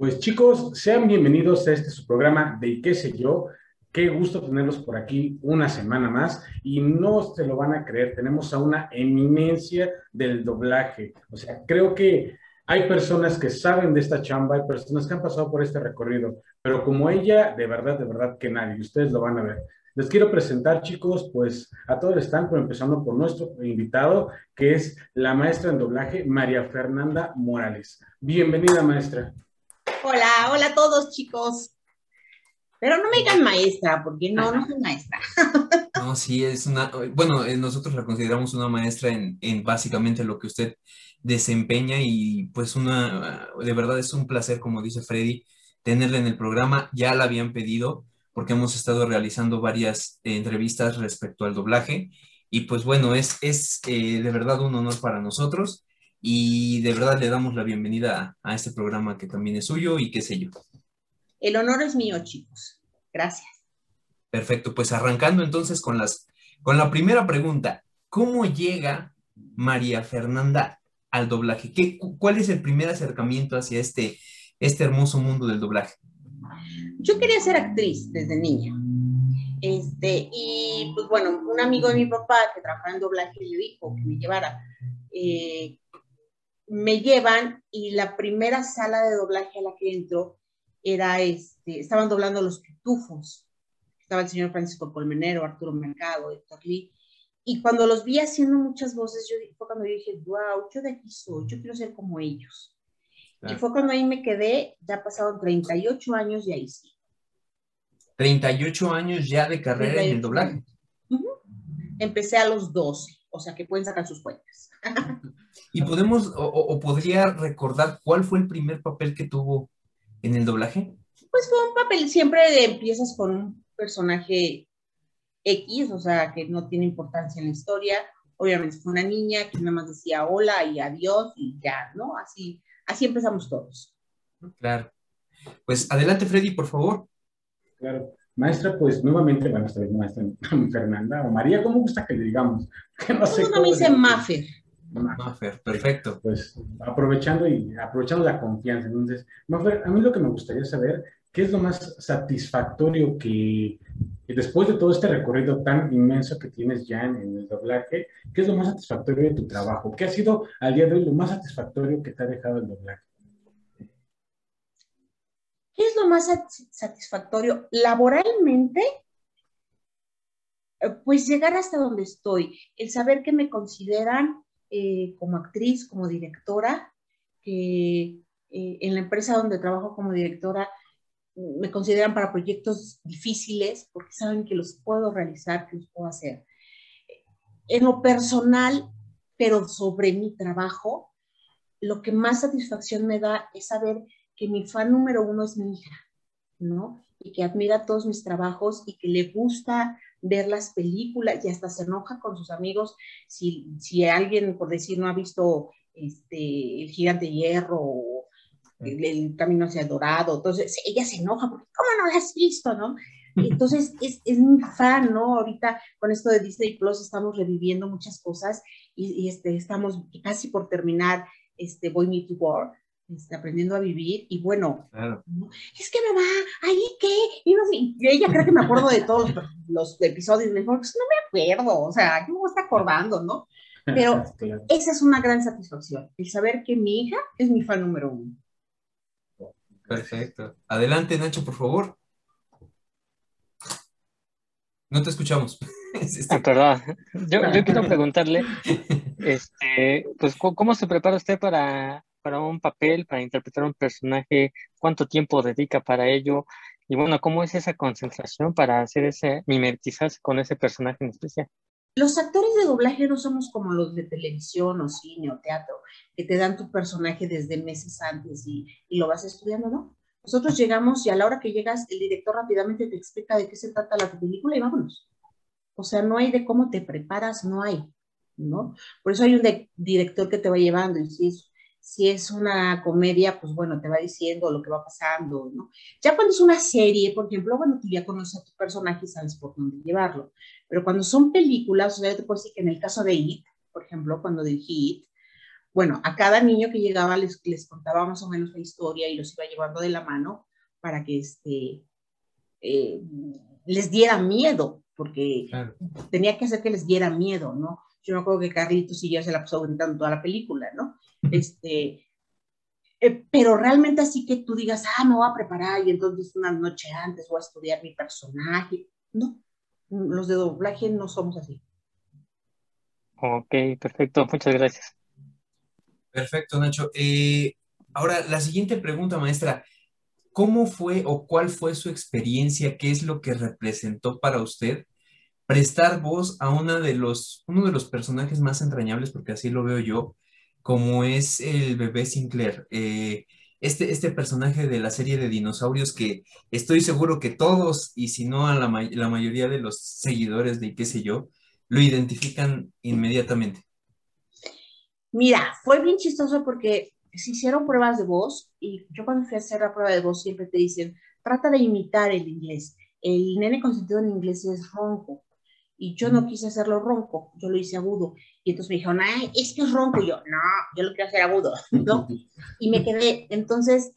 Pues chicos, sean bienvenidos a este su programa de qué sé yo. Qué gusto tenerlos por aquí una semana más y no se lo van a creer, tenemos a una eminencia del doblaje. O sea, creo que hay personas que saben de esta chamba, hay personas que han pasado por este recorrido, pero como ella, de verdad, de verdad que nadie, ustedes lo van a ver. Les quiero presentar, chicos, pues a todo el stand, empezando por nuestro invitado, que es la maestra en doblaje, María Fernanda Morales. Bienvenida, maestra. Hola, hola a todos chicos. Pero no me digan maestra, porque no, no soy maestra. No, sí, es una, bueno, eh, nosotros la consideramos una maestra en, en básicamente lo que usted desempeña y pues una, de verdad es un placer, como dice Freddy, tenerla en el programa. Ya la habían pedido porque hemos estado realizando varias entrevistas respecto al doblaje y pues bueno, es, es eh, de verdad un honor para nosotros y de verdad le damos la bienvenida a, este programa que también es suyo y qué sé yo. El honor es mío, chicos. Gracias. Perfecto, pues arrancando entonces con, las, con la primera pregunta. ¿Cómo llega María Fernanda al doblaje? ¿Qué, ¿Cuál es el primer acercamiento hacia este, este hermoso mundo del doblaje? Yo quería ser actriz desde niña. Este, y pues bueno, un amigo de mi papá que trabajaba en doblaje le dijo que me llevara. Eh, me llevan y la primera sala de doblaje a la que entro era este, estaban doblando los pitufos. Estaba el señor Francisco Colmenero, Arturo Mercado, Héctor Lee. Y cuando los vi haciendo muchas voces, yo, fue cuando yo dije, wow, yo de aquí soy, yo quiero ser como ellos. Y fue cuando ahí me quedé, ya pasaron 38 años y ahí sí. 38 años ya de carrera en el doblaje. Empecé a los 12, o sea que pueden sacar sus cuentas. ¿Y podemos o, podría recordar cuál fue el primer papel que tuvo en el doblaje? Pues fue un papel, siempre empiezas con un personaje X, o sea, que no tiene importancia en la historia. Obviamente fue una niña que nada más decía hola y adiós y ya, ¿no? Así, así empezamos todos. Claro. Pues adelante, Freddy, por favor. Claro. Maestra, pues nuevamente, bueno, esta vez maestra Fernanda o María, ¿cómo gusta que le digamos? Que no sé me dice Maffer. Maffer, perfecto. Pues aprovechando y aprovechando la confianza. Entonces, Maffer, a mí lo que me gustaría saber, ¿qué es lo más satisfactorio que, después de todo este recorrido tan inmenso que tienes ya en, el doblaje, qué es lo más satisfactorio de tu trabajo? ¿Qué ha sido al día de hoy lo más satisfactorio que te ha dejado el doblaje? ¿Qué es lo más satisfactorio? Laboralmente, eh, pues llegar hasta donde estoy, el saber que me consideran eh, como actriz, como directora, que eh, en la empresa donde trabajo como directora me consideran para proyectos difíciles porque saben que los puedo realizar, que los puedo hacer. En lo personal, pero sobre mi trabajo, lo que más satisfacción me da es saber que mi fan número uno es mi hija, ¿no? Y que admira todos mis trabajos y que le gusta ver las películas y hasta se enoja con sus amigos si, si alguien, por decir, no ha visto este, El Gigante de Hierro o el, Camino hacia el Dorado. Entonces, ella se enoja porque, ¿cómo no la has visto, no? Entonces, es, es mi fan, ¿no? Ahorita con esto de Disney Plus estamos reviviendo muchas cosas y, este, estamos casi por terminar este Boy Meet War este, aprendiendo a vivir y bueno, es que me va, ahí qué, y, no, ella cree que me acuerdo de todos los, episodios, me dijo, pues no me acuerdo, o sea, ¿cómo está acordando, no? Pero esa es una gran satisfacción, el saber que mi hija es mi fan número uno. Perfecto. Adelante, Nacho, por favor. No te escuchamos. Ah, perdón. Yo, yo quiero preguntarle, este, pues, ¿cómo se prepara usted para para un papel, para interpretar un personaje, cuánto tiempo dedica para ello y bueno, cómo es esa concentración para hacer ese, mimetizarse con ese personaje en especial. Los actores de doblaje no somos como los de televisión o cine o teatro, que te dan tu personaje desde meses antes y, y lo vas estudiando, ¿no? Nosotros llegamos y a la hora que llegas, el director rápidamente te explica de qué se trata la película y vámonos. O sea, no hay de cómo te preparas, no hay, ¿no? Por eso hay un director que te va llevando y si es si es una comedia, pues bueno, te va diciendo lo que va pasando, ¿no? Ya cuando es una serie, por ejemplo, bueno, tú ya conoces a tu personaje y sabes por dónde llevarlo. Pero cuando son películas, o sea, yo te puedo decir que en el caso de It, por ejemplo, cuando dirigí It, Bueno, a cada niño que llegaba les, les contaba más o menos la historia y los iba llevando de la mano para que este, eh, les diera miedo, porque tenía que hacer que les diera miedo, ¿no? Yo me acuerdo que Carlitos y ya se la pasó gritando toda la película, ¿no? Este, eh, pero realmente así que tú digas, ah, me voy a preparar y entonces una noche antes voy a estudiar mi personaje. No, los de doblaje no somos así. Ok, perfecto, muchas gracias. Perfecto, Nacho. Eh, ahora, la siguiente pregunta, maestra. ¿Cómo fue o cuál fue su experiencia? ¿Qué es lo que representó para usted prestar voz a una de los, uno de los personajes más entrañables, porque así lo veo yo, como es el bebé Sinclair? Eh, este, este personaje de la serie de dinosaurios que estoy seguro que todos, y si no a la, mayoría de los seguidores de qué sé yo, lo identifican inmediatamente. Mira, fue bien chistoso porque se hicieron pruebas de voz y yo cuando fui a hacer la prueba de voz siempre te dicen, trata de imitar el inglés. El nene consentido en inglés es ronco y yo no quise hacerlo ronco, yo lo hice agudo. Y entonces me dijeron, ay, es que es ronco. Y yo, no, yo lo quiero hacer agudo, ¿no? Y me quedé. Entonces,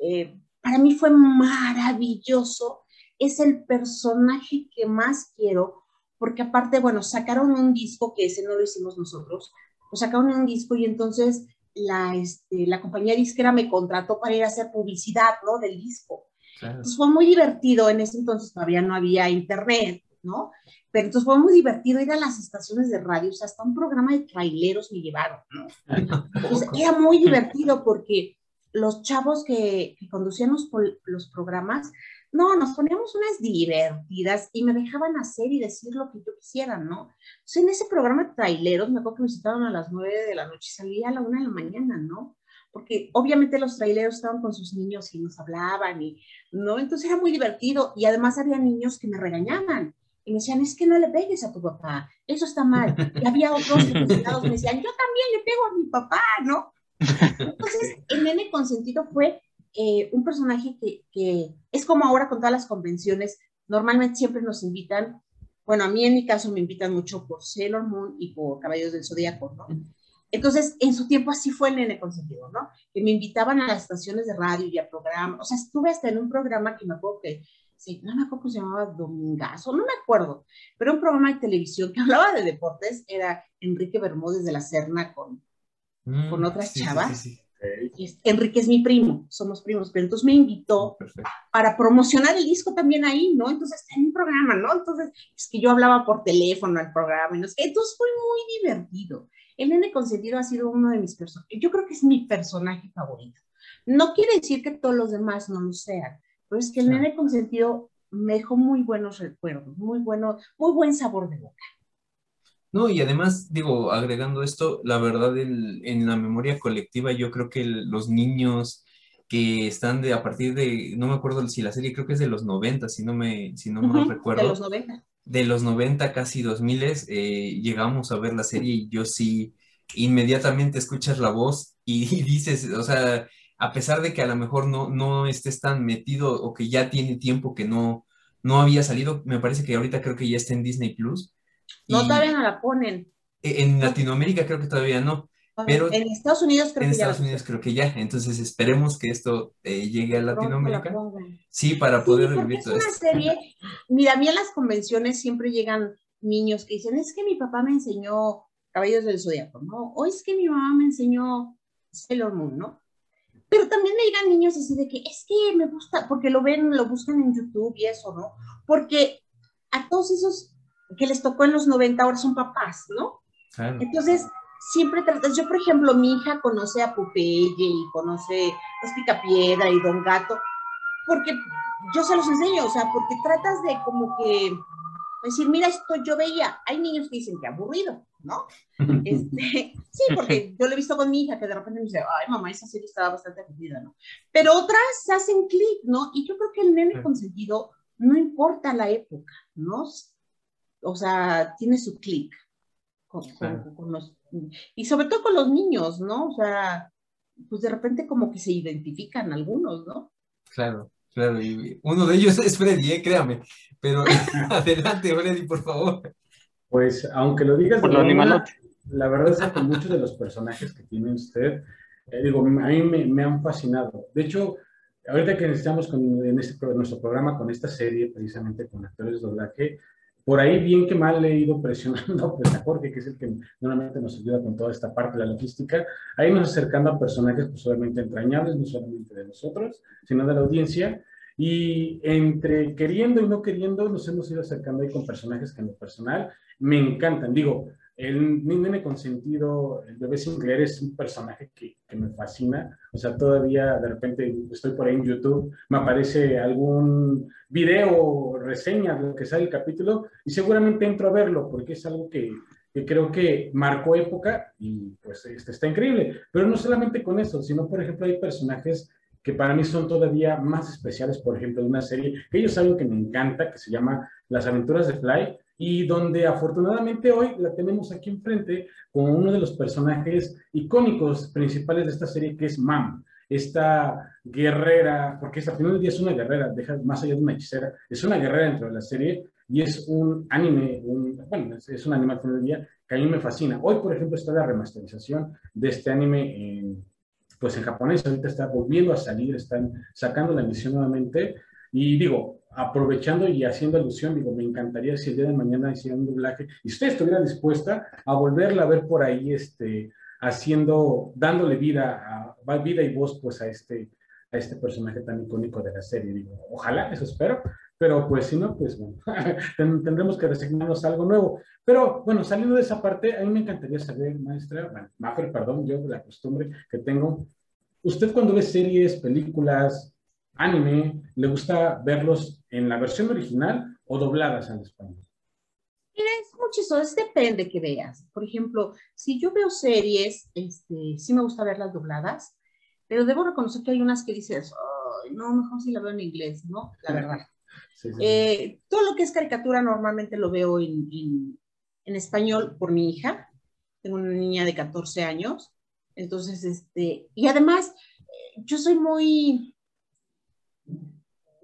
eh, para mí fue maravilloso. Es el personaje que más quiero, porque aparte, bueno, sacaron un disco que ese no lo hicimos nosotros, pues sacaron un disco y entonces la, este, la compañía disquera me contrató para ir a hacer publicidad, ¿no? Del disco. Entonces fue muy divertido, en ese entonces todavía no había internet, ¿no? Pero entonces fue muy divertido ir a las estaciones de radio, o sea, hasta un programa de traileros me llevaron, ¿no? Entonces era muy divertido porque los chavos que, que conducían los, los programas no, nos poníamos unas divertidas y me dejaban hacer y decir lo que yo quisiera, ¿no? Entonces, en ese programa de traileros, me acuerdo que me citaron a las nueve de la noche y salía a la una de la mañana, ¿no? Porque obviamente los traileros estaban con sus niños y nos hablaban y, ¿no? Entonces era muy divertido y además había niños que me regañaban y me decían, es que no le pegues a tu papá, eso está mal. Y había otros que me decían, yo también le pego a mi papá, ¿no? Entonces, el nene consentido fue eh, un personaje que, es como ahora con todas las convenciones, normalmente siempre nos invitan, bueno, a mí en mi caso me invitan mucho por Sailor Moon y por Caballos del Zodíaco, ¿no? Entonces, en su tiempo así fue el nene consentido, ¿no? Que me invitaban a las estaciones de radio y a programas, o sea, estuve hasta en un programa que me acuerdo que, sí, no me acuerdo cómo se llamaba, Domingazo, no me acuerdo, pero un programa de televisión que hablaba de deportes, era Enrique Bermúdez de la Serna con, mm, con otras chavas. Enrique es mi primo, somos primos, pero entonces me invitó para promocionar el disco también ahí, ¿no? Entonces, en un programa, ¿no? Entonces, es que yo hablaba por teléfono al programa, y no sé, entonces fue muy divertido. El nene consentido ha sido uno de mis personajes, yo creo que es mi personaje favorito. No quiere decir que todos los demás no lo sean, pero es que el nene consentido me dejó muy buenos recuerdos, muy bueno, muy buen sabor de boca. No, y además, digo, agregando esto, la verdad, en la memoria colectiva, yo creo que los niños que están de a partir de, no me acuerdo si la serie creo que es de los 90, si no me, si no me recuerdo. De los 90. De los 90, casi 2000, eh, llegamos a ver la serie y yo sí, inmediatamente escuchas la voz y, dices, o sea, a pesar de que a lo mejor no, no estés tan metido o que ya tiene tiempo que no, no había salido, me parece que ahorita creo que ya está en Disney Plus no, todavía no la ponen. E, en Latinoamérica creo que todavía no. Pero en Estados Unidos creo que ya. En Estados Unidos creo que ya. Entonces esperemos que esto eh, llegue a Latinoamérica. Sí, para poder vivir todo es una serie. Mira, a mí en las convenciones siempre llegan niños que dicen, es que mi papá me enseñó Caballos del Zodiaco, ¿no? O es que mi mamá me enseñó Sailor Moon, ¿no? Pero también me llegan niños así de que es que me gusta, porque lo ven, lo buscan en YouTube y eso, ¿no? Porque a todos esos que les tocó en los 90 ahora son papás, ¿no? Entonces, siempre tratas, yo por ejemplo, mi hija conoce a Popeye y conoce a Picapiedra y Don Gato, porque yo se los enseño, o sea, porque tratas de como que decir, mira, esto yo veía, hay niños que dicen que aburrido, ¿no? Este, sí, porque yo lo he visto con mi hija, que de repente me dice, ay, mamá, esa serie estaba bastante aburrida, ¿no? Pero otras hacen clic, ¿no? Y yo creo que el nene consentido, no importa la época, ¿no? o sea, tiene su clic con, los, y sobre todo con los niños, ¿no? O sea, pues de repente como que se identifican algunos, ¿no? Claro, claro, y uno de ellos es Freddy, ¿eh? créame, pero adelante, Freddy, por favor. Pues, aunque lo digas por de broma, la verdad es que muchos de los personajes que tiene usted, eh, digo, a mí me, han fascinado. De hecho, ahorita que estamos con, en este, nuestro programa con esta serie, precisamente con actores de doblaje, por ahí, bien que mal, he ido presionando pues, a Jorge, que es el que normalmente nos ayuda con toda esta parte de la logística, ahí nos acercando a personajes pues, obviamente entrañables, no solamente de nosotros, sino de la audiencia, y entre queriendo y no queriendo, nos hemos ido acercando ahí con personajes que en lo personal me encantan. Digo, el nene consentido, el bebé Sinclair es un personaje que, que, me fascina. O sea, todavía de repente estoy por ahí en YouTube, me aparece algún video, reseña de lo que sale el capítulo y seguramente entro a verlo porque es algo que, que creo que marcó época y pues este, está increíble. Pero no solamente con eso, sino por ejemplo hay personajes que para mí son todavía más especiales, por ejemplo, de una serie que ellos saben que me encanta, que se llama Las aventuras de Fly, y donde afortunadamente hoy la tenemos aquí enfrente con uno de los personajes icónicos principales de esta serie, que es Mam, esta guerrera, porque esta final del día es una guerrera, deja más allá de una hechicera, es una guerrera dentro de la serie y es un anime, bueno, es, un anime al final del día que a mí me fascina. Hoy, por ejemplo, está la remasterización de este anime en pues en japonés ahorita está volviendo a salir, están sacando la emisión nuevamente. Y digo, aprovechando y haciendo alusión, digo, me encantaría si el día de mañana hiciera un doblaje y usted estuviera dispuesta a volverla a ver por ahí, este, haciendo, dándole vida, a, vida y voz, pues a este, a este personaje tan icónico de la serie. Digo, ojalá, eso espero, pero pues si no, pues bueno, tendremos que resignarnos a algo nuevo. Pero bueno, saliendo de esa parte, a mí me encantaría saber, maestra, bueno, perdón, yo la costumbre que tengo, usted cuando ve series, películas, anime, ¿le gusta verlos en la versión original o dobladas al español? Mira, es mucho eso, depende que veas. Por ejemplo, si yo veo series, este, sí me gusta verlas dobladas, pero debo reconocer que hay unas que dices, no, mejor si la veo en inglés, ¿no? La verdad. Eh, todo lo que es caricatura normalmente lo veo en, en, español por mi hija. Tengo una niña de 14 años. Entonces, este, y además, eh, yo soy muy,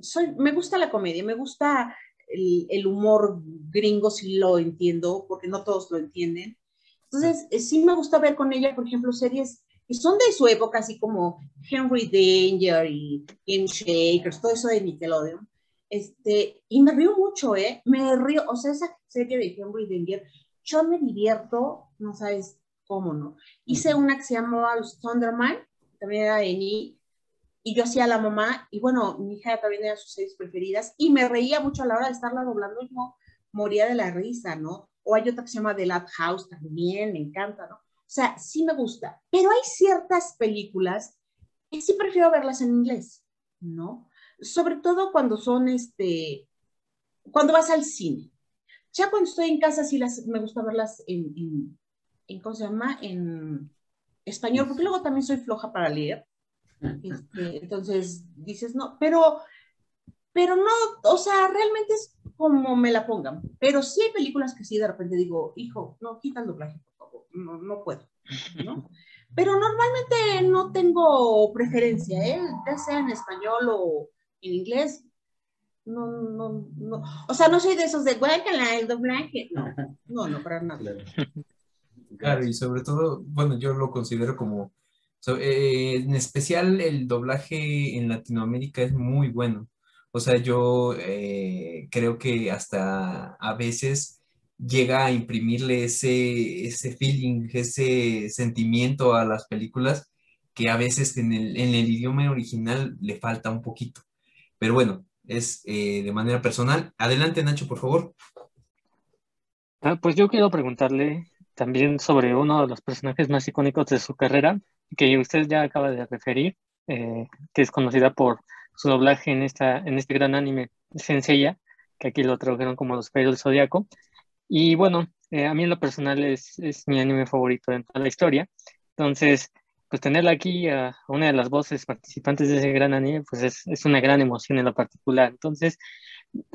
soy, me gusta la comedia, me gusta el, el, humor gringo si lo entiendo, porque no todos lo entienden. Entonces, eh, sí me gusta ver con ella, por ejemplo, series que son de su época, así como Henry Danger y Game Shakers, todo eso de Nickelodeon. Este, y me río mucho, ¿eh? Me río, o sea, esa serie de Henry Danger, yo me divierto, no sabes cómo no. Hice una que se llamaba Los Thunderman, también era de Ni, y yo hacía la mamá, y bueno, mi hija también era sus series preferidas, y me reía mucho a la hora de estarla doblando, y no, moría de la risa, ¿no? O hay otra que se llama The Lab House, también me encanta, ¿no? O sea, sí me gusta, pero hay ciertas películas que sí prefiero verlas en inglés, ¿no? Sobre todo cuando son, este, cuando vas al cine. Ya cuando estoy en casa sí las, me gusta verlas en, en, ¿cómo se llama? En español, porque luego también soy floja para leer. Este, entonces dices, no, pero, pero no, o sea, realmente es como me la pongan. Pero sí hay películas que sí de repente digo, hijo, no, quita el doblaje, no, no puedo, ¿no? Pero normalmente no tengo preferencia, ¿eh? ya sea en español o, en inglés. No, no, no. O sea, no soy de esos de guácala, el doblaje. No, no, no, para nada. Claro, y sobre todo, bueno, yo lo considero como, eh, en especial el doblaje en Latinoamérica es muy bueno. O sea, yo eh, creo que hasta a veces llega a imprimirle ese, ese feeling, ese sentimiento a las películas que a veces en el, en el idioma original le falta un poquito. Pero bueno, es eh, de manera personal. Adelante, Nacho, por favor. Ah, pues yo quiero preguntarle también sobre uno de los personajes más icónicos de su carrera, que usted ya acaba de referir, eh, que es conocida por su doblaje en, esta, en este gran anime Senseiya, que aquí lo tradujeron como Los Caballeros del Zodiaco. Y bueno, eh, a mí en lo personal es, es mi anime favorito de toda la historia. Entonces, pues tenerla aquí a una de las voces participantes de ese gran anime, pues es, es una gran emoción en lo particular. Entonces,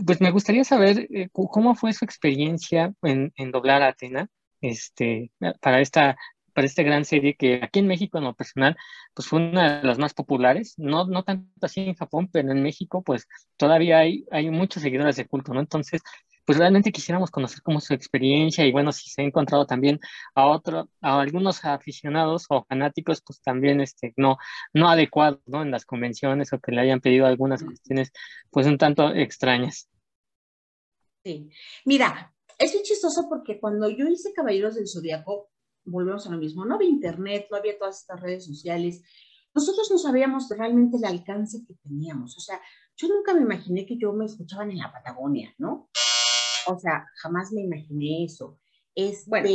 pues me gustaría saber eh, cómo fue su experiencia en, en, doblar a Atena este, para esta para esta gran serie que aquí en México en lo personal pues fue una de las más populares, no, no tanto así en Japón, pero en México pues todavía hay, hay muchos seguidores de culto, ¿no? Entonces pues realmente quisiéramos conocer cómo su experiencia y bueno, si se ha encontrado también a otro, a algunos aficionados o fanáticos, pues también este, no, no adecuados, ¿no? En las convenciones o que le hayan pedido algunas cuestiones, pues un tanto extrañas. Sí. Mira, es muy chistoso porque cuando yo hice Caballeros del Zodíaco, volvemos a lo mismo, no había internet, no había todas estas redes sociales, nosotros no sabíamos realmente el alcance que teníamos, o sea, yo nunca me imaginé que yo me escuchaban en la Patagonia, ¿no? O sea, jamás me imaginé eso. Este, bueno.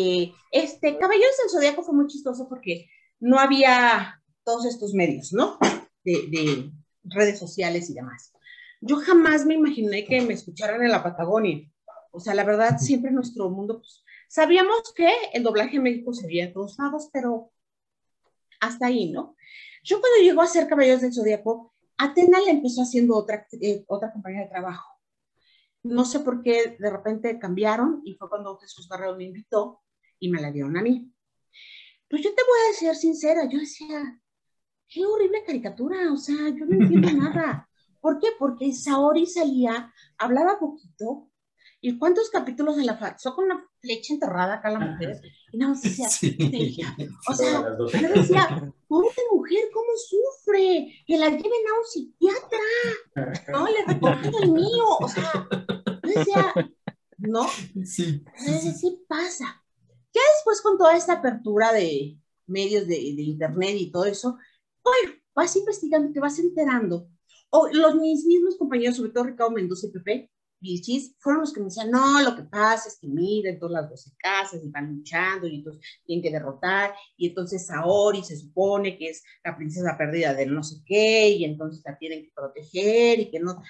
este Caballeros del Zodíaco fue muy chistoso porque no había todos estos medios, ¿no? De, de, redes sociales y demás. Yo jamás me imaginé que me escucharan en la Patagonia. O sea, la verdad, siempre en nuestro mundo, pues, sabíamos que el doblaje en México sería en todos lados, pero hasta ahí, ¿no? Yo cuando llegó a ser Caballeros del Zodíaco, Atena le empezó haciendo otra, eh, otra compañía de trabajo. No sé por qué de repente cambiaron y fue cuando Jesús Barrero me invitó y me la dieron a mí. Pues yo te voy a decir sincera, yo decía, qué horrible caricatura, o sea, yo no entiendo nada. ¿Por qué? Porque Saori salía, hablaba poquito, ¿Y cuántos capítulos de la falsó con una flecha enterrada acá la mujer? Y no, decía, o sea, yo decía, pobre mujer, ¿cómo sufre? Que la lleven a un psiquiatra. No, le recogido el mío. O sea, yo decía, ¿no? Sí. Entonces, sí pasa. Ya después con toda esta apertura de medios de, de internet y todo eso, bueno, vas investigando, te vas enterando. O los mis mismos compañeros, sobre todo Ricardo Mendoza y Pepe, Vilchis fueron los que me decían, no, lo que pasa es que miren todas las 12 casas y van luchando y entonces tienen que derrotar y entonces Saori se supone que es la princesa perdida del no sé qué y entonces la tienen que proteger y que no...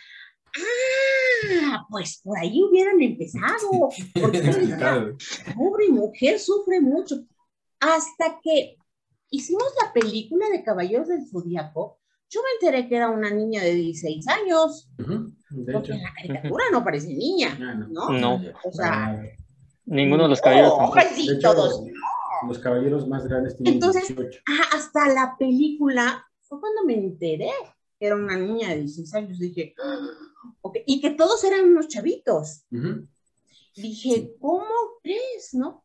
Ah, pues por ahí hubieran empezado, porque pobre mujer sufre mucho. Hasta que hicimos la película de Caballeros del Zodíaco, yo me enteré que era una niña de 16 años, porque en la caricatura no parece niña, ¿no? No. O sea, ninguno de los caballeros. sí, todos. Los caballeros más grandes tienen Entonces, 18. hasta la película fue cuando me enteré que era una niña de 16 años. Dije, okay. y que todos eran unos chavitos. Dije, ¿cómo crees, no?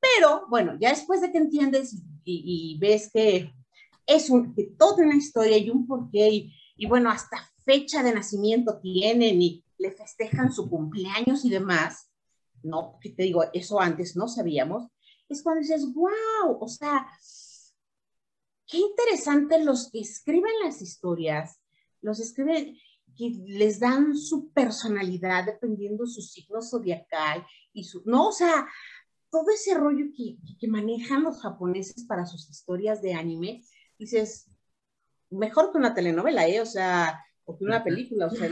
Pero bueno, ya después de que entiendes y, y ves que es un, que toda una historia y un porqué, y, y bueno, hasta fecha de nacimiento tienen y le festejan su cumpleaños y demás, ¿no? Que te digo, eso antes no sabíamos, es cuando dices, wow, o sea, qué interesante los que escriben las historias, los escriben que les dan su personalidad dependiendo su signo zodiacal y su, no, o sea, todo ese rollo que, que manejan los japoneses para sus historias de anime, dices, mejor que una telenovela, ¿eh? O sea, o que una película, o sea,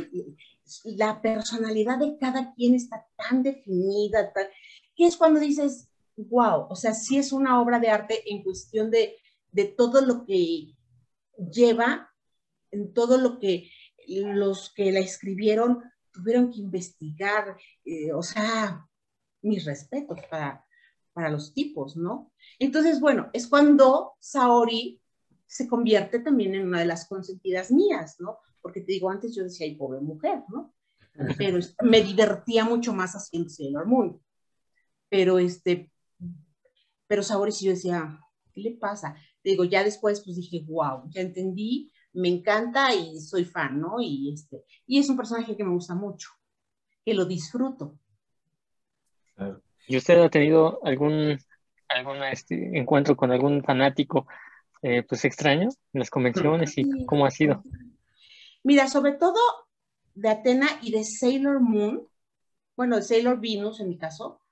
la personalidad de cada quien está tan definida, que es cuando dices, wow, o sea, sí es una obra de arte en cuestión de, de todo lo que lleva, en todo lo que los que la escribieron tuvieron que investigar, eh, o sea, mis respetos para, para los tipos, ¿no? Entonces, bueno, es cuando Saori se convierte también en una de las consentidas mías, ¿no? Porque te digo, antes yo decía, ay, pobre mujer, ¿no? Pero me divertía mucho más haciendo Sailor Moon. Pero este, pero Sabores yo decía, ¿qué le pasa? Te digo, ya después pues dije, wow, ya entendí, me encanta y soy fan, ¿no? Y este, y es un personaje que me gusta mucho, que lo disfruto. ¿Y usted ha tenido algún, algún este, encuentro con algún fanático eh, pues extraño en las convenciones y cómo ha sido? Mira, sobre todo de Atena y de Sailor Moon, bueno, de Sailor Venus en mi caso,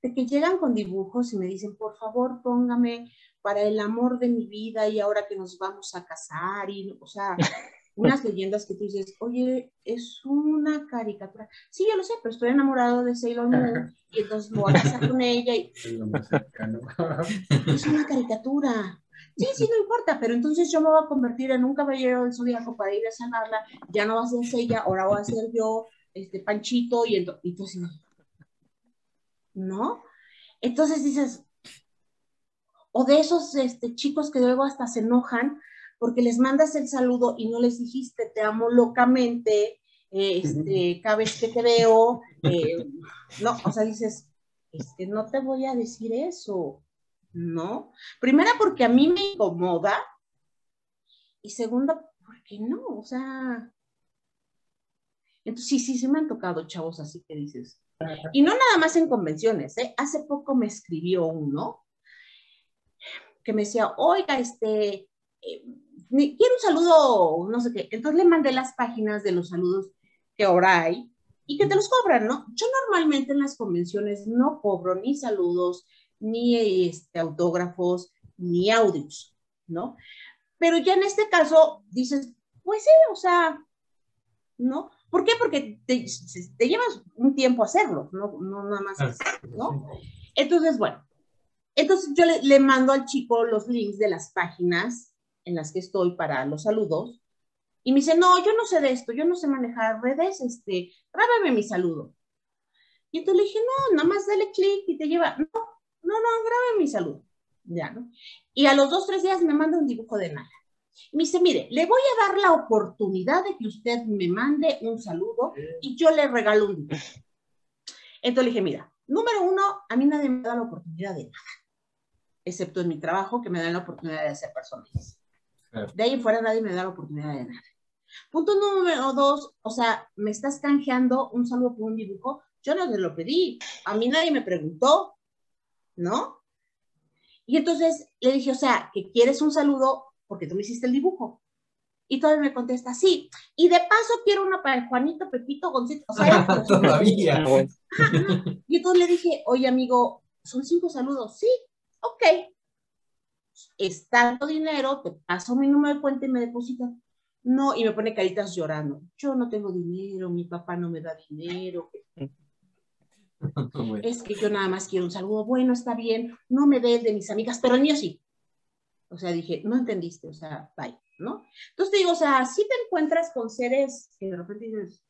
de que llegan con dibujos y me dicen, por favor, póngame para el amor de mi vida y ahora que nos vamos a casar, y, o sea, unas leyendas que tú dices, oye, es una caricatura. Sí, yo lo sé, pero estoy enamorado de Sailor Moon y entonces me voy a casar con ella. Y... es una caricatura. Sí, sí, no importa, pero entonces yo me voy a convertir en un caballero del zodiaco para ir a sanarla, ya no va a ser ella, ahora voy a ser yo, este, Panchito, y entonces, ¿no? Entonces dices, o de esos este, chicos que luego hasta se enojan porque les mandas el saludo y no les dijiste te amo locamente, este, cada vez que te veo, eh, no, o sea, dices, es que no te voy a decir eso, ¿no? Primera, porque a mí me incomoda, y segunda, porque no, o sea, entonces sí, sí, sí me han tocado chavos así que dices, y no nada más en convenciones, ¿eh? Hace poco me escribió uno que me decía, oiga, este, eh, quiero un saludo, no sé qué. Entonces le mandé las páginas de los saludos que ahora hay y que te los cobran, ¿no? Yo normalmente en las convenciones no cobro ni saludos, ni este, autógrafos, ni audios, ¿no? Pero ya en este caso dices, pues sí, o sea, ¿no? ¿Por qué? Porque te, te llevas un tiempo hacerlo, no, no nada más, ¿no? Entonces, bueno, entonces yo le, le, mando al chico los links de las páginas en las que estoy para los saludos y me dice, no, yo no sé de esto, yo no sé manejar redes, este, grábame mi saludo. Y entonces le dije, no, nada más dale clic y te lleva, no, no, no, grábame mi saludo. Ya, ¿no? Y a los dos, tres días me manda un dibujo de nada. Me dice, mire, le voy a dar la oportunidad de que usted me mande un saludo y yo le regalo un dibujo. Entonces le dije, mira, número uno, a mí nadie me da la oportunidad de nada, excepto en mi trabajo que me dan la oportunidad de hacer personajes. De ahí fuera nadie me da la oportunidad de nada. Punto número dos, o sea, me estás canjeando un saludo por un dibujo. Yo no te lo pedí, a mí nadie me preguntó, ¿no? Y entonces le dije, o sea, que quieres un saludo porque tú me hiciste el dibujo. Y todavía me contesta, sí. Y de paso quiero una para Juanito, Pepito, Gonzito. O sea, todavía. Y entonces le dije, oye, amigo, son cinco saludos. Sí, ok. Es tanto dinero, te paso mi número de cuenta y me depositas. No, y me pone caritas llorando. Yo no tengo dinero, mi papá no me da dinero. Es que yo nada más quiero un saludo. Bueno, está bien, no me des de mis amigas, pero el mío sí. O sea, dije, no entendiste, o sea, bye, ¿no? Entonces te digo, o sea, si te encuentras con seres que de repente dices,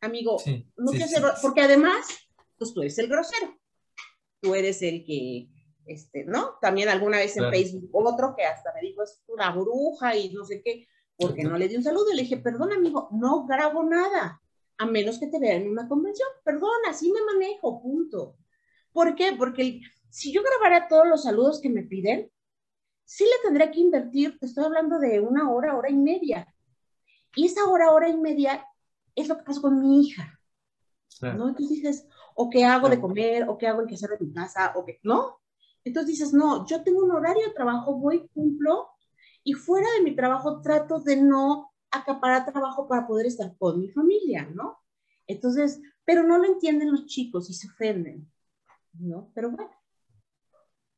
amigo, no quiero ser, porque además, pues tú eres el grosero. Tú eres el que, este, ¿no? También alguna vez en Facebook, otro que hasta me dijo, es una bruja y no sé qué porque no le di un saludo. Y le dije, perdón, amigo, no grabo nada, a menos que te vean en una convención. Perdón, así me manejo, punto. ¿Por qué? Porque si yo grabara todos los saludos que me piden, sí le tendría que invertir, te estoy hablando de una hora, hora y media. Y esa hora, hora y media es lo que pasa con mi hija. ¿no? Entonces dices, o qué hago de comer, o qué hago en que hacer de mi casa, o qué, ¿no? Entonces dices, no, yo tengo un horario de trabajo, voy, cumplo, y fuera de mi trabajo trato de no acaparar trabajo para poder estar con mi familia, ¿no? Entonces, pero no lo entienden los chicos y se ofenden, ¿no? Pero bueno.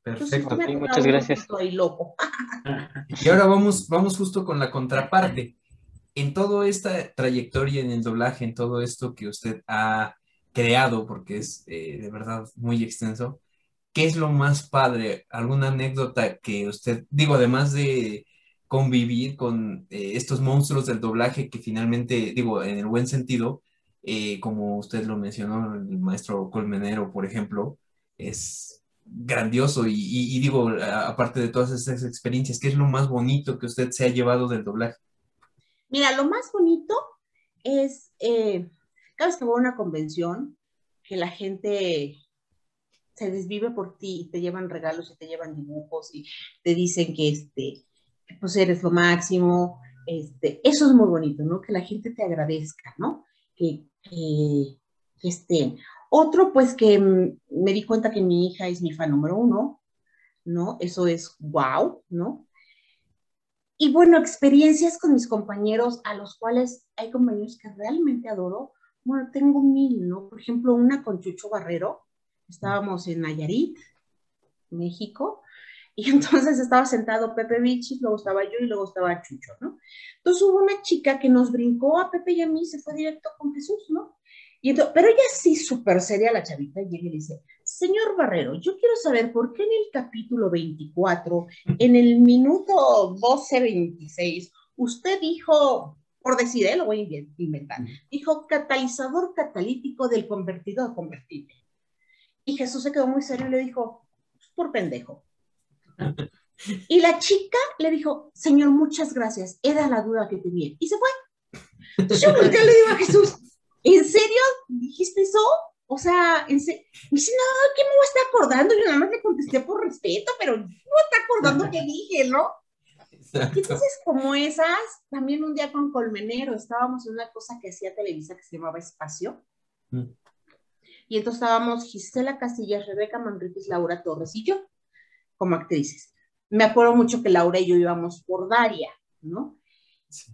Perfecto, muchas gracias. Estoy loco. y ahora vamos, vamos justo con la contraparte. En toda esta trayectoria en el doblaje, en todo esto que usted ha creado, porque es eh, de verdad muy extenso, ¿qué es lo más padre? ¿Alguna anécdota que usted, digo, además de convivir con eh, estos monstruos del doblaje que finalmente, digo, en el buen sentido, eh, como usted lo mencionó, el maestro Colmenero, por ejemplo, es grandioso y, digo, aparte de todas esas experiencias, ¿qué es lo más bonito que usted se ha llevado del doblaje? Mira, lo más bonito es, eh, cada vez que voy a una convención, que la gente se desvive por ti y te llevan regalos y te llevan dibujos y te dicen que este, pues eres lo máximo, este, eso es muy bonito, ¿no? Que la gente te agradezca, ¿no? Que, que, estén. Otro, pues que me di cuenta que mi hija es mi fan número uno, ¿no? Eso es wow, ¿no? Y bueno, experiencias con mis compañeros, a los cuales hay compañeros que realmente adoro. Bueno, tengo mil, ¿no? Por ejemplo, una con Chucho Barrero. Estábamos en Nayarit, México, y entonces estaba sentado Pepe Vichy, luego estaba yo y luego estaba Chucho, ¿no? Entonces hubo una chica que nos brincó a Pepe y a mí, se fue directo con Jesús, ¿no? Y entonces, pero ella sí súper seria la chavita llega y dice, señor Barrero, yo quiero saber por qué en el capítulo 24, en el minuto 12.26, usted dijo, por decir, ¿eh? lo voy a inventar, dijo catalizador catalítico del convertidor convertible. Y Jesús se quedó muy serio y le dijo, por pendejo. Y la chica le dijo, señor, muchas gracias, era la duda que tenía. Y se fue. Entonces yo le digo a Jesús, ¿en serio dijiste eso? O sea, en serio. Me dice, no, ¿qué me voy a estar acordando? Yo nada más le contesté por respeto, pero no está acordando qué dije, ¿no? Entonces, como esas, también un día con Colmenero estábamos en una cosa que hacía Televisa que se llamaba Espacio. Mm. Y entonces estábamos Gisela Casillas, Rebeca Manriquez, Laura Torres y yo como actrices. Me acuerdo mucho que Laura y yo íbamos por Daria, ¿no?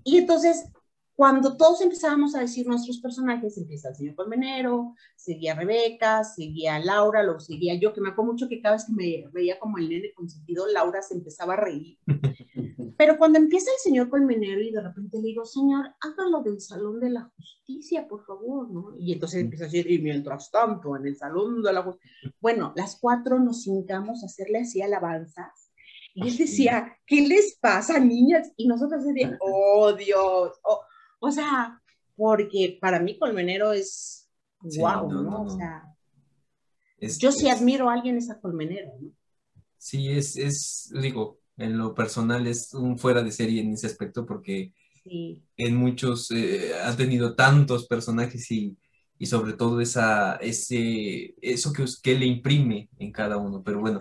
Y entonces cuando todos empezábamos a decir nuestros personajes, empieza el señor Colmenero, seguía Rebeca, seguía Laura, luego seguía yo, que me acuerdo mucho que cada vez que me veía como el nene consentido, Laura se empezaba a reír. Pero cuando empieza el señor Colmenero y de repente le digo, señor, hágalo del Salón de la Justicia, por favor, ¿no? Y entonces empieza a decir, y mientras tanto, en el Salón de la Justicia. Bueno, las cuatro nos hincamos a hacerle así alabanzas. Y él decía, ¿qué les pasa, niñas? Y nosotros decíamos, oh Dios, oh, o sea, porque para mí Colmenero es wow, ¿no? O sea, yo sí admiro a alguien esa Colmenero, ¿no? Sí, es, es, digo, en lo personal es un fuera de serie en ese aspecto porque en muchos eh, ha tenido tantos personajes y, y, sobre todo esa, ese, eso que, que le imprime en cada uno. Pero bueno,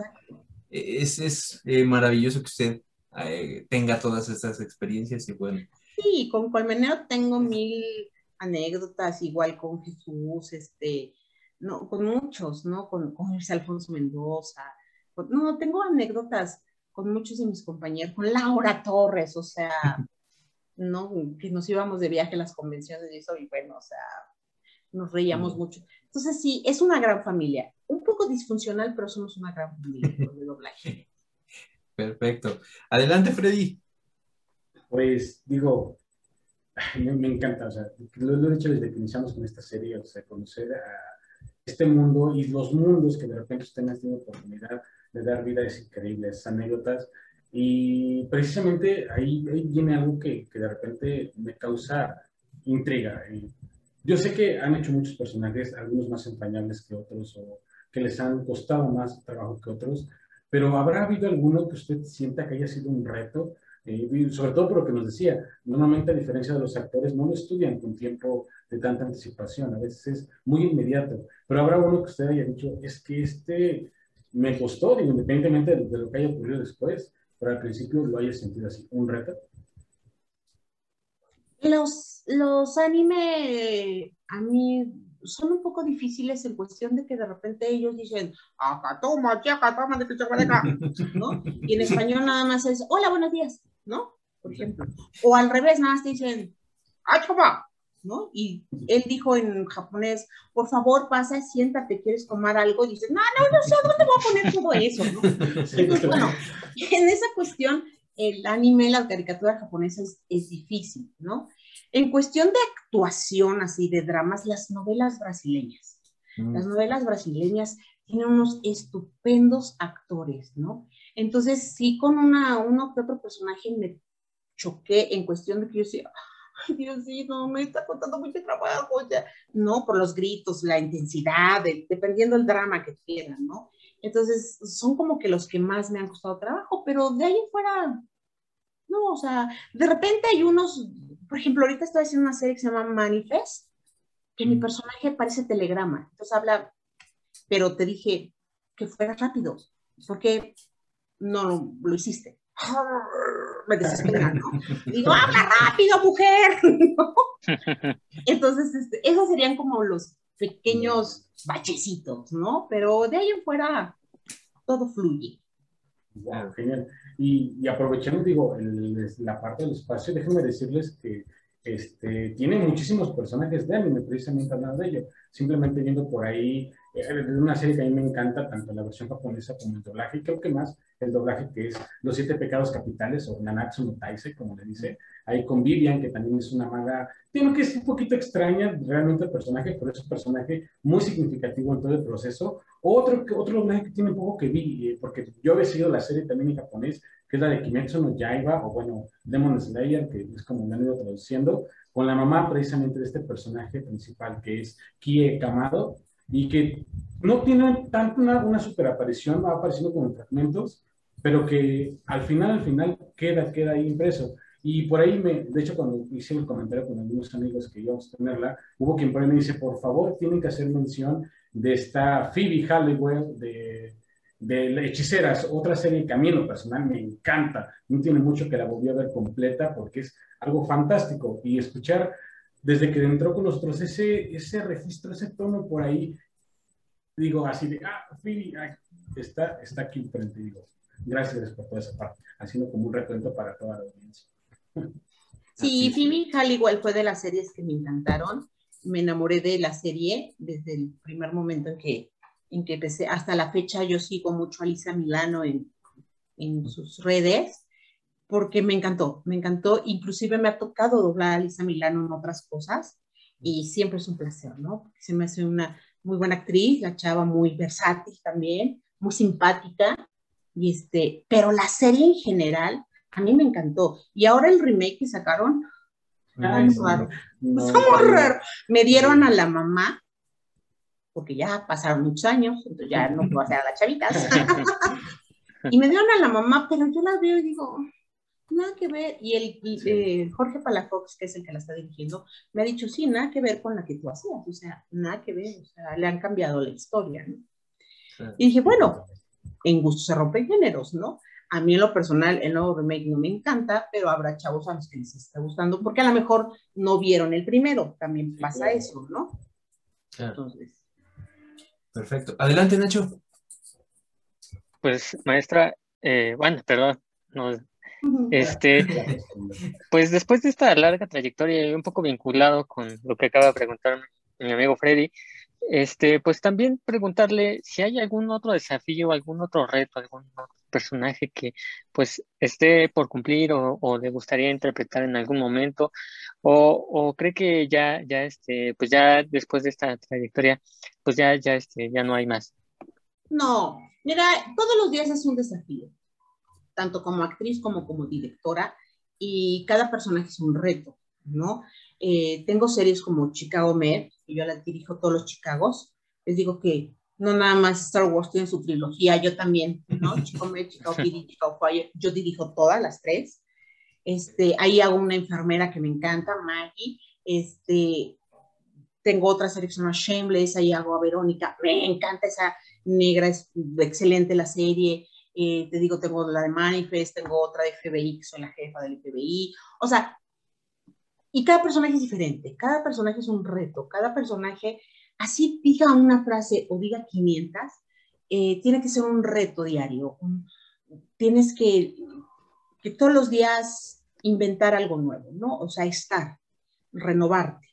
es, es eh, maravilloso que usted eh, tenga todas estas experiencias y bueno, Sí, con Colmenero tengo mil anécdotas, igual con Jesús, este, no, con muchos, ¿no? Con, con Alfonso Mendoza. no, tengo anécdotas con muchos de mis compañeros, con Laura Torres, o sea, ¿no? Que nos íbamos de viaje a las convenciones y eso, y bueno, o sea, nos reíamos mucho. Entonces, sí, es una gran familia. Un poco disfuncional, pero somos una gran familia de doblaje. Perfecto. Adelante, Freddy pues digo, me, encanta, o sea, lo, he dicho desde que iniciamos con esta serie, o sea, conocer a este mundo y los mundos que de repente usted ha tenido oportunidad de dar vida es increíble, esas anécdotas. Y precisamente ahí, viene algo que, que, de repente me causa intriga. yo sé que han hecho muchos personajes, algunos más empañables que otros o que les han costado más trabajo que otros, pero ¿habrá habido alguno que usted sienta que haya sido un reto? Eh, sobre todo por lo que nos decía, normalmente a diferencia de los actores no lo estudian con tiempo de tanta anticipación, a veces es muy inmediato, pero habrá uno que usted haya dicho, es que este me costó, independientemente de, lo que haya ocurrido después, pero al principio lo haya sentido así, un reto. Los, los anime a mí son un poco difíciles en cuestión de que de repente ellos dicen, acá toma, de acá, ¿no? Y en español nada más es, hola, buenos días. ¿no? Por ejemplo. O al revés, nada más te dicen, ¡Achaba! ¿No? Y él dijo en japonés, por favor, pasa, siéntate, ¿quieres tomar algo? Y dice, no, no, no sé, ¿dónde voy a poner todo eso? ¿no? Entonces, bueno, en esa cuestión, el anime, la caricatura japonesa es, es, difícil, ¿no? En cuestión de actuación, así, de dramas, las novelas brasileñas. Mm. Las novelas brasileñas tienen unos estupendos actores, ¿no? Entonces, sí, con una, uno que otro personaje me choqué en cuestión de que yo decía, ay, Dios no, me está contando mucho trabajo, ya. No, por los gritos, la intensidad, dependiendo del drama que quieran, ¿no? Entonces, son como que los que más me han costado trabajo, pero de ahí fuera, no, o sea, de repente hay unos, por ejemplo, ahorita estoy haciendo una serie que se llama Manifest, que mi mm. personaje parece telegrama, entonces habla, pero te dije que fuera rápido, porque no lo hiciste. Me desespera, ¿no? digo, habla rápido, mujer. Entonces, este, esos serían como los pequeños bachecitos, ¿no? Pero de ahí en fuera, todo fluye. Wow, genial. Y, y aprovechando, digo, la parte del espacio, déjenme decirles que este, tiene muchísimos personajes de anime, precisamente hablando de ello. Simplemente viendo por ahí, es eh, una serie que a mí me encanta, tanto la versión japonesa como el doblaje, y creo que más el doblaje que es Los Siete Pecados Capitales o Nanatsu no Taise, como le dice, ahí con Vivian, que también es una maga, tiene que es un poquito extraña realmente el personaje, pero es un personaje muy significativo en todo el proceso. Otro, otro doblaje que tiene un poco que vi, eh, porque yo había seguido la serie también en japonés, que es la de Kimetsu no Yaiba, o bueno, Demon Slayer, que es como me han ido traduciendo, con la mamá precisamente de este personaje principal, que es Kie Kamado, y que no tiene tanto una, una super aparición, va apareciendo como en fragmentos, pero que al final, al final queda, queda ahí impreso. Y por ahí, me, de hecho, cuando hice el comentario con algunos amigos que íbamos a tenerla, hubo quien por ahí me dice, por favor, tienen que hacer mención de esta Phoebe Halliwell de, de Hechiceras, otra serie que a mí en lo personal me encanta. No tiene mucho que la volví a ver completa porque es algo fantástico. Y escuchar desde que entró con nosotros ese, ese registro, ese tono por ahí, digo así de, ah, Phoebe, está, está aquí frente, digo, gracias por toda esa parte, haciendo como un recuento para toda la audiencia. Sí, Phoebe Halliwell fue de las series que me encantaron me enamoré de la serie desde el primer momento en que, en que empecé. Hasta la fecha yo sigo mucho a Lisa Milano en, en sus redes porque me encantó, me encantó. Inclusive me ha tocado doblar a Lisa Milano en otras cosas y siempre es un placer, ¿no? Porque se me hace una muy buena actriz, la chava muy versátil también, muy simpática. Y este, pero la serie en general a mí me encantó. Y ahora el remake que sacaron, raro. raro. Me dieron a la mamá, porque ya pasaron muchos años, entonces ya no puedo hacer a las chavitas. y me dieron a la mamá, pero yo la veo y digo, nada que ver. Y el eh, Jorge Palafox, que es el que la está dirigiendo, me ha dicho, sí, nada que ver con la que tú hacías, o sea, nada que ver, o sea, le han cambiado la historia, ¿no? Y dije, bueno, en gusto se rompen géneros, ¿no? A mí en lo personal el nuevo remake no me encanta, pero habrá chavos a los que les está gustando, porque a lo mejor no vieron el primero, también pasa eso, ¿no? Entonces. Perfecto. Adelante, Nacho. Pues, maestra, eh, bueno, perdón, este, pues después de esta larga trayectoria y un poco vinculado con lo que acaba de preguntar mi amigo Freddy, este, pues también preguntarle si hay algún otro desafío, algún otro reto, algún otro personaje que pues esté por cumplir o, le gustaría interpretar en algún momento o, cree que ya ya este pues ya después de esta trayectoria pues ya ya este ya no hay más. No mira todos los días es un desafío tanto como actriz como como directora y cada personaje es un reto no eh, tengo series como Chicago Med yo las dirijo todos los Chicagos les digo que no nada más Star Wars tiene su trilogía, yo también, ¿no? Chico Me, Chicago PD, Chicago Fire, yo dirijo todas las tres. Este, ahí hago una enfermera que me encanta, Maggie. Este, tengo otra serie que se llama Shameless, ahí hago a Verónica. Me encanta esa negra, es excelente la serie. Eh, te digo, tengo la de Manifest, tengo otra de FBI, que soy la jefa del FBI. O sea, y cada personaje es diferente, cada personaje es un reto, cada personaje así diga una frase o diga 500, eh, tiene que ser un reto diario. tienes que, que todos los días inventar algo nuevo, ¿no? O sea, estar, renovarte,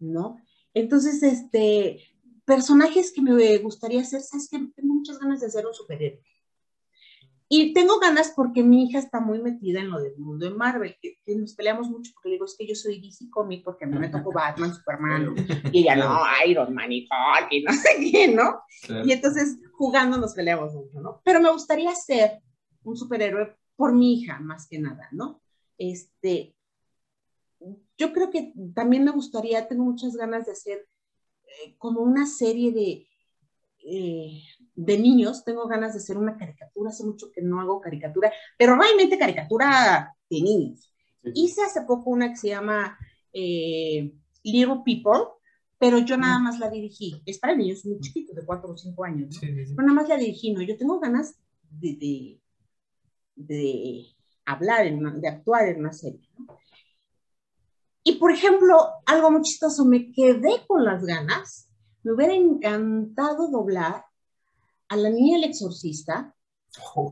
¿no? Entonces, este, personajes que me gustaría hacer, sabes que tengo muchas ganas de hacer un superhéroe. Y tengo ganas porque mi hija está muy metida en lo del mundo de Marvel, que, nos peleamos mucho porque le digo, es que yo soy DC Comic porque a mí me tocó Batman, Superman, y ella no, Iron Man y Hulk y no sé qué, ¿no? Y entonces jugando nos peleamos mucho, ¿no? Pero me gustaría ser un superhéroe por mi hija, más que nada, ¿no? Este, yo creo que también me gustaría, tengo muchas ganas de hacer eh, como una serie de, eh, de niños, tengo ganas de hacer una caricatura, hace mucho que no hago caricatura, pero realmente caricatura de niños. Hice hace poco una que se llama eh, Little People, pero yo nada más la dirigí. Es para niños muy chiquitos, de 4 o 5 años, pero nada más la dirigí, ¿no? Yo tengo ganas de, de, hablar, de actuar en una serie, Y por ejemplo, algo muy chistoso, me quedé con las ganas, me hubiera encantado doblar a la niña el exorcista, oh.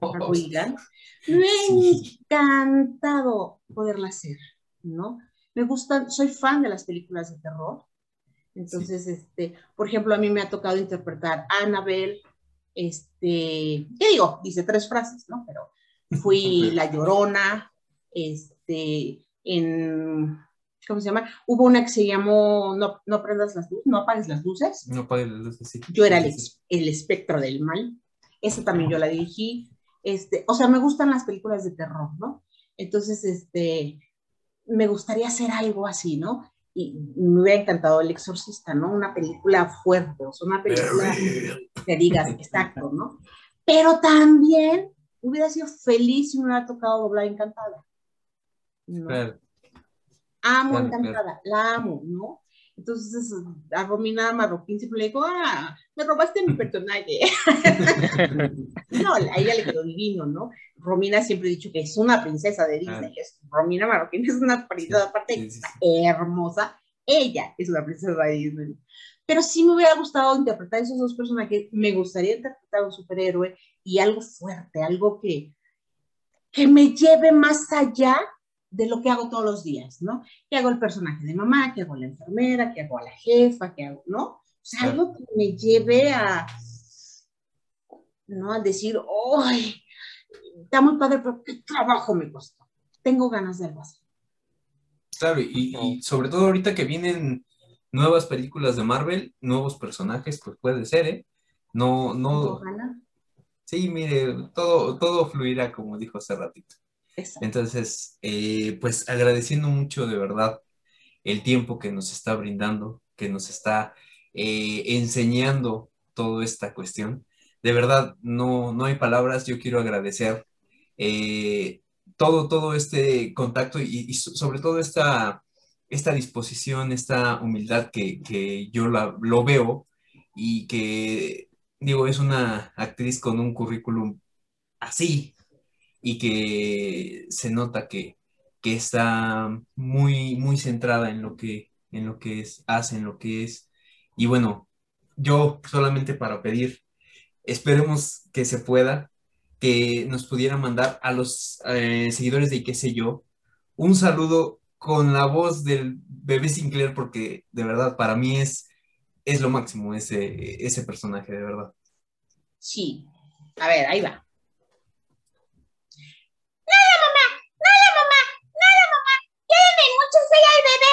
me ha encantado poderla hacer, ¿no? Me gustan, soy fan de las películas de terror. Entonces, este, por ejemplo, a mí me ha tocado interpretar a Annabelle, este, ¿qué digo? Dice tres frases, ¿no? Pero fui la llorona, este, en ¿cómo se llama? Hubo una que se llamó No, no prendas las luces, no apagues las luces. No apagues las luces, sí. Yo era el, el espectro del mal. Esa también yo la dirigí. Este, o sea, me gustan las películas de terror, ¿no? Entonces, este, me gustaría hacer algo así, ¿no? Y me hubiera encantado El Exorcista, ¿no? Una película fuerte, o sea, una película que digas, exacto, ¿no? Pero también hubiera sido feliz si me hubiera tocado doblar encantada. ¿no? Claro. Amo Claro, encantada, la amo, ¿no? Entonces a Romina Marroquín siempre le digo, ah, me robaste mi personaje. no, a ella le quedó divino, ¿no? Romina siempre he dicho que es una princesa de Disney. Es, Romina Marroquín es una princesa, aparte Sí, sí, sí. hermosa. Ella es una princesa de Disney. Pero sí me hubiera gustado interpretar esos dos personajes. Me gustaría interpretar un superhéroe y algo fuerte, algo que, que me lleve más allá de lo que hago todos los días, ¿no? Que hago el personaje de mamá, que hago la enfermera, que hago a la jefa, que hago, ¿no? O sea, algo que me lleve a, ¿no? A decir, ¡ay! Está muy padre, pero qué trabajo me costó. Tengo ganas de algo así. Claro, y, y sobre todo ahorita que vienen nuevas películas de Marvel, nuevos personajes, pues puede ser, ¿eh? No, no, Ojalá. sí, mire, todo, todo fluirá, como dijo hace ratito. Entonces, eh, pues agradeciendo mucho de verdad el tiempo que nos está brindando, que nos está eh, enseñando toda esta cuestión. De verdad, no, no hay palabras, yo quiero agradecer eh, todo, todo este contacto y, y so- sobre todo esta, esta disposición, esta humildad que, que yo la- lo veo y que, digo, es una actriz con un currículum así y que se nota que, que está muy, muy centrada en lo que, en lo que es, hace, en lo que es. Y bueno, yo solamente para pedir, esperemos que se pueda, que nos pudiera mandar a los eh, seguidores de qué sé yo, un saludo con la voz del bebé Sinclair, porque de verdad para mí es, es lo máximo ese, ese personaje, de verdad. Sí. A ver, ahí va. mucho soy al bebé.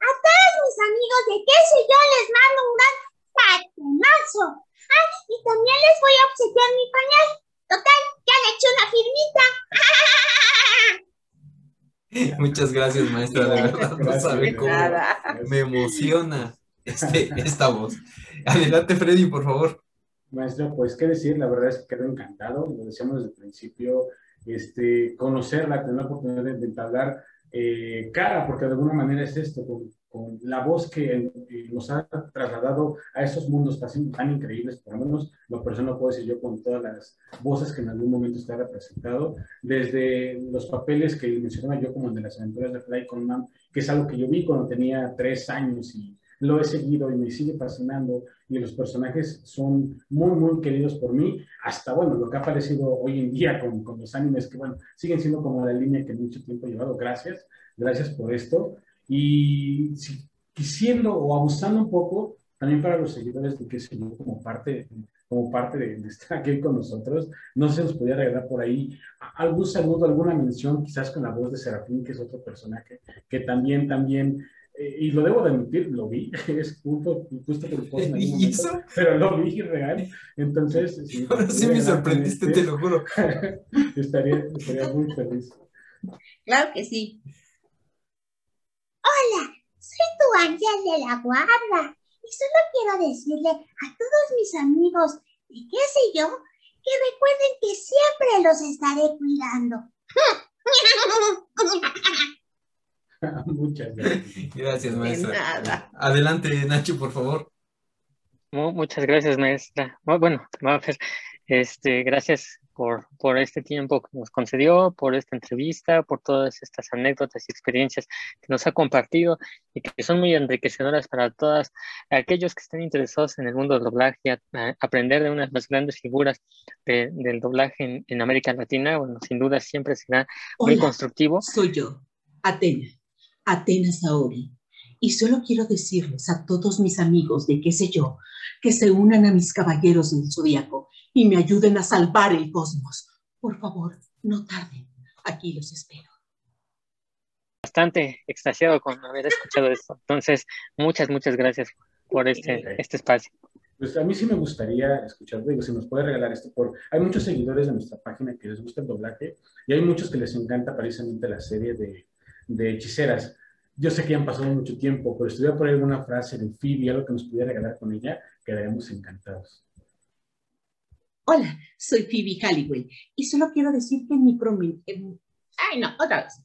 A todos mis amigos de qué sé yo les mando un gran patronazo. Ah, y también les voy a obsequiar mi pañal. Total, ya le eché una firmita. Muchas gracias, maestra, de verdad, no sabe cómo me emociona este, esta voz. Adelante, Freddy, por favor. Maestro, pues qué decir, la verdad es que quedo encantado, lo decíamos desde el principio, este, conocerla, tener la oportunidad de, de entablar eh, cara, porque de alguna manera es esto, con, la voz que eh, nos ha trasladado a esos mundos tan, tan increíbles, por lo menos lo personal puedo decir yo con todas las voces que en algún momento está representado, desde los papeles que mencionaba yo como el de las aventuras de Fly con Mam, que es algo que yo vi cuando tenía tres años y lo he seguido y me sigue fascinando y los personajes son muy, muy queridos por mí, hasta, bueno, lo que ha aparecido hoy en día con, con los animes, que, bueno, siguen siendo como la línea que mucho tiempo he llevado. Gracias, gracias por esto. Y si, quisiendo o abusando un poco, también para los seguidores de que yo, como parte, como parte de, de estar aquí con nosotros, no se nos podía regalar por ahí algún saludo, alguna mención, quizás con la voz de Serafín, que es otro personaje que también, también eh, y lo debo de admitir, lo vi, es justo, justo por post en algún ¿Y momento, eso? pero lo vi real, entonces sí, Ahora sí me sorprendiste, te lo juro. estaría, estaría muy feliz. Claro que sí. Ángel de la guarda y solo quiero decirle a todos mis amigos y qué sé yo, que recuerden que siempre los estaré cuidando. Muchas gracias. Gracias, De maestra. nada. Adelante, Nacho, por favor. Mu- Muchas gracias, maestra. Bu- Bueno, Mafer, este, gracias por, por este tiempo que nos concedió, por esta entrevista, por todas estas anécdotas y experiencias que nos ha compartido y que son muy enriquecedoras para todos aquellos que estén interesados en el mundo del doblaje, a- a aprender de una de las grandes figuras de- del doblaje en, en América Latina. Bueno, sin duda siempre será muy Hola, constructivo. soy yo, Atena, Atena Saori. Y solo quiero decirles a todos mis amigos de qué sé yo, que se unan a mis caballeros del zodiaco y me ayuden a salvar el cosmos. Por favor, no tarden. Aquí los espero. Bastante extasiado con haber escuchado esto. Entonces, muchas, muchas gracias por este, Ok. este espacio. Pues a mí sí me gustaría escuchar, digo, si nos puede regalar esto, por, hay muchos seguidores de nuestra página que les gusta el doblaje y hay muchos que les encanta precisamente la serie de, de hechiceras. Yo sé que ya han pasado mucho tiempo, pero si tuviera por ahí alguna frase de Phoebe, algo que nos pudiera regalar con ella, quedaríamos encantados. Hola, soy Phoebe Halliwell y solo quiero decir que en mi, promi- en- Ay, no, otra vez.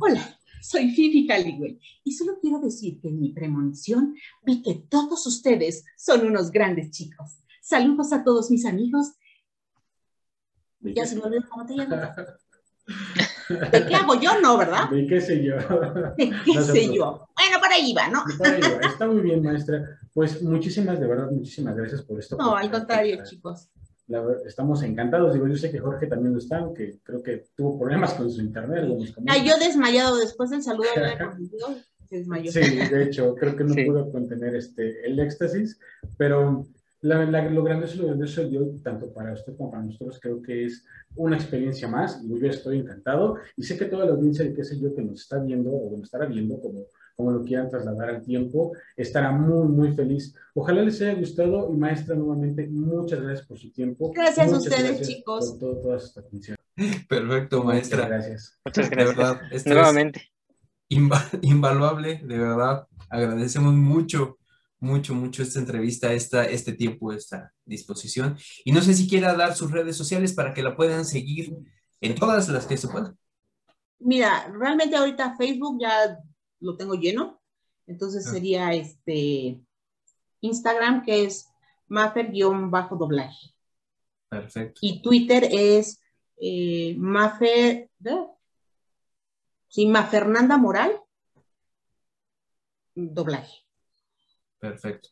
Hola, soy Fifi Caligüey y solo quiero decir que en mi premonición vi que todos ustedes son unos grandes chicos. Saludos a todos mis amigos. Ya se me olvidó cómo te llamas. ¿De qué hago yo? No, ¿verdad? ¿De qué sé yo? ¿De qué No sé yo? Bueno, por ahí va, ¿no? Por ahí va. Está muy bien, maestra. Pues muchísimas, de verdad, muchísimas gracias por esto. No, al contrario, chicos. La estamos encantados. Digo, yo sé que Jorge también lo está, aunque creo que tuvo problemas con su internet. Ah, yo desmayado después del saludo de conmigo, se desmayó. Sí, de hecho, creo que no Sí. pudo contener este, el éxtasis, pero la, la- lo grandioso, lo grandioso yo, tanto para usted como para nosotros, creo que es una experiencia más y yo estoy encantado y sé que toda la audiencia de qué sé yo que nos está viendo o nos estará viendo, como, como lo quieran trasladar al tiempo, estará muy, muy feliz. Ojalá les haya gustado y maestra, nuevamente, muchas gracias por su tiempo. Gracias a Muchas ustedes, gracias chicos. Por todo, toda su atención. Perfecto, Muchas maestra. gracias. Muchas De gracias. verdad, esto es Nuevamente. inva- invaluable, de verdad. Agradecemos mucho, mucho, mucho esta entrevista, esta, este tiempo, esta disposición. Y no sé si quiera dar sus redes sociales para que la puedan seguir en todas las que se puedan. Mira, realmente ahorita Facebook ya lo tengo lleno, entonces sería este Instagram que es Mafer-doblaje Perfecto. y Twitter es eh, Mafer, sí, Mafernanda Moral doblaje. Perfecto.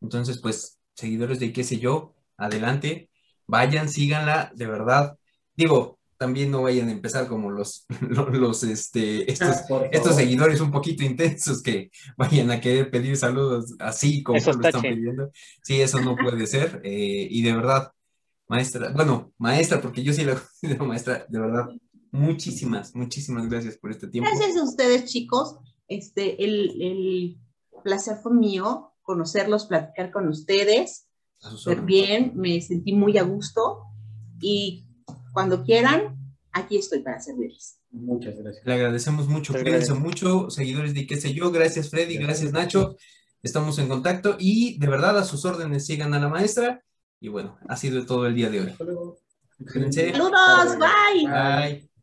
Entonces, pues, seguidores de qué sé yo, adelante, vayan, síganla, de verdad. Digo, también no vayan a empezar como los, los, los, este, estos, Por estos favor. seguidores un poquito intensos que vayan a querer pedir saludos así como Esos lo están tachen. pidiendo. Sí, eso no puede ser. eh, y de verdad, maestra, bueno, maestra, porque yo sí la considero maestra, de verdad, muchísimas, muchísimas gracias por este tiempo. Gracias a ustedes, chicos. Este, el, el placer fue mío conocerlos, platicar con ustedes. A sus súper bien, me sentí muy a gusto y cuando quieran, aquí estoy para servirles. Muchas gracias. Le agradecemos mucho, Muchas cuídense gracias. mucho, seguidores de qué sé yo, gracias Freddy, gracias Nacho, estamos en contacto y de verdad a sus órdenes sigan a la maestra y bueno, ha sido todo el día de hoy. Hasta luego. Cuídense. Saludos, bye. Bye.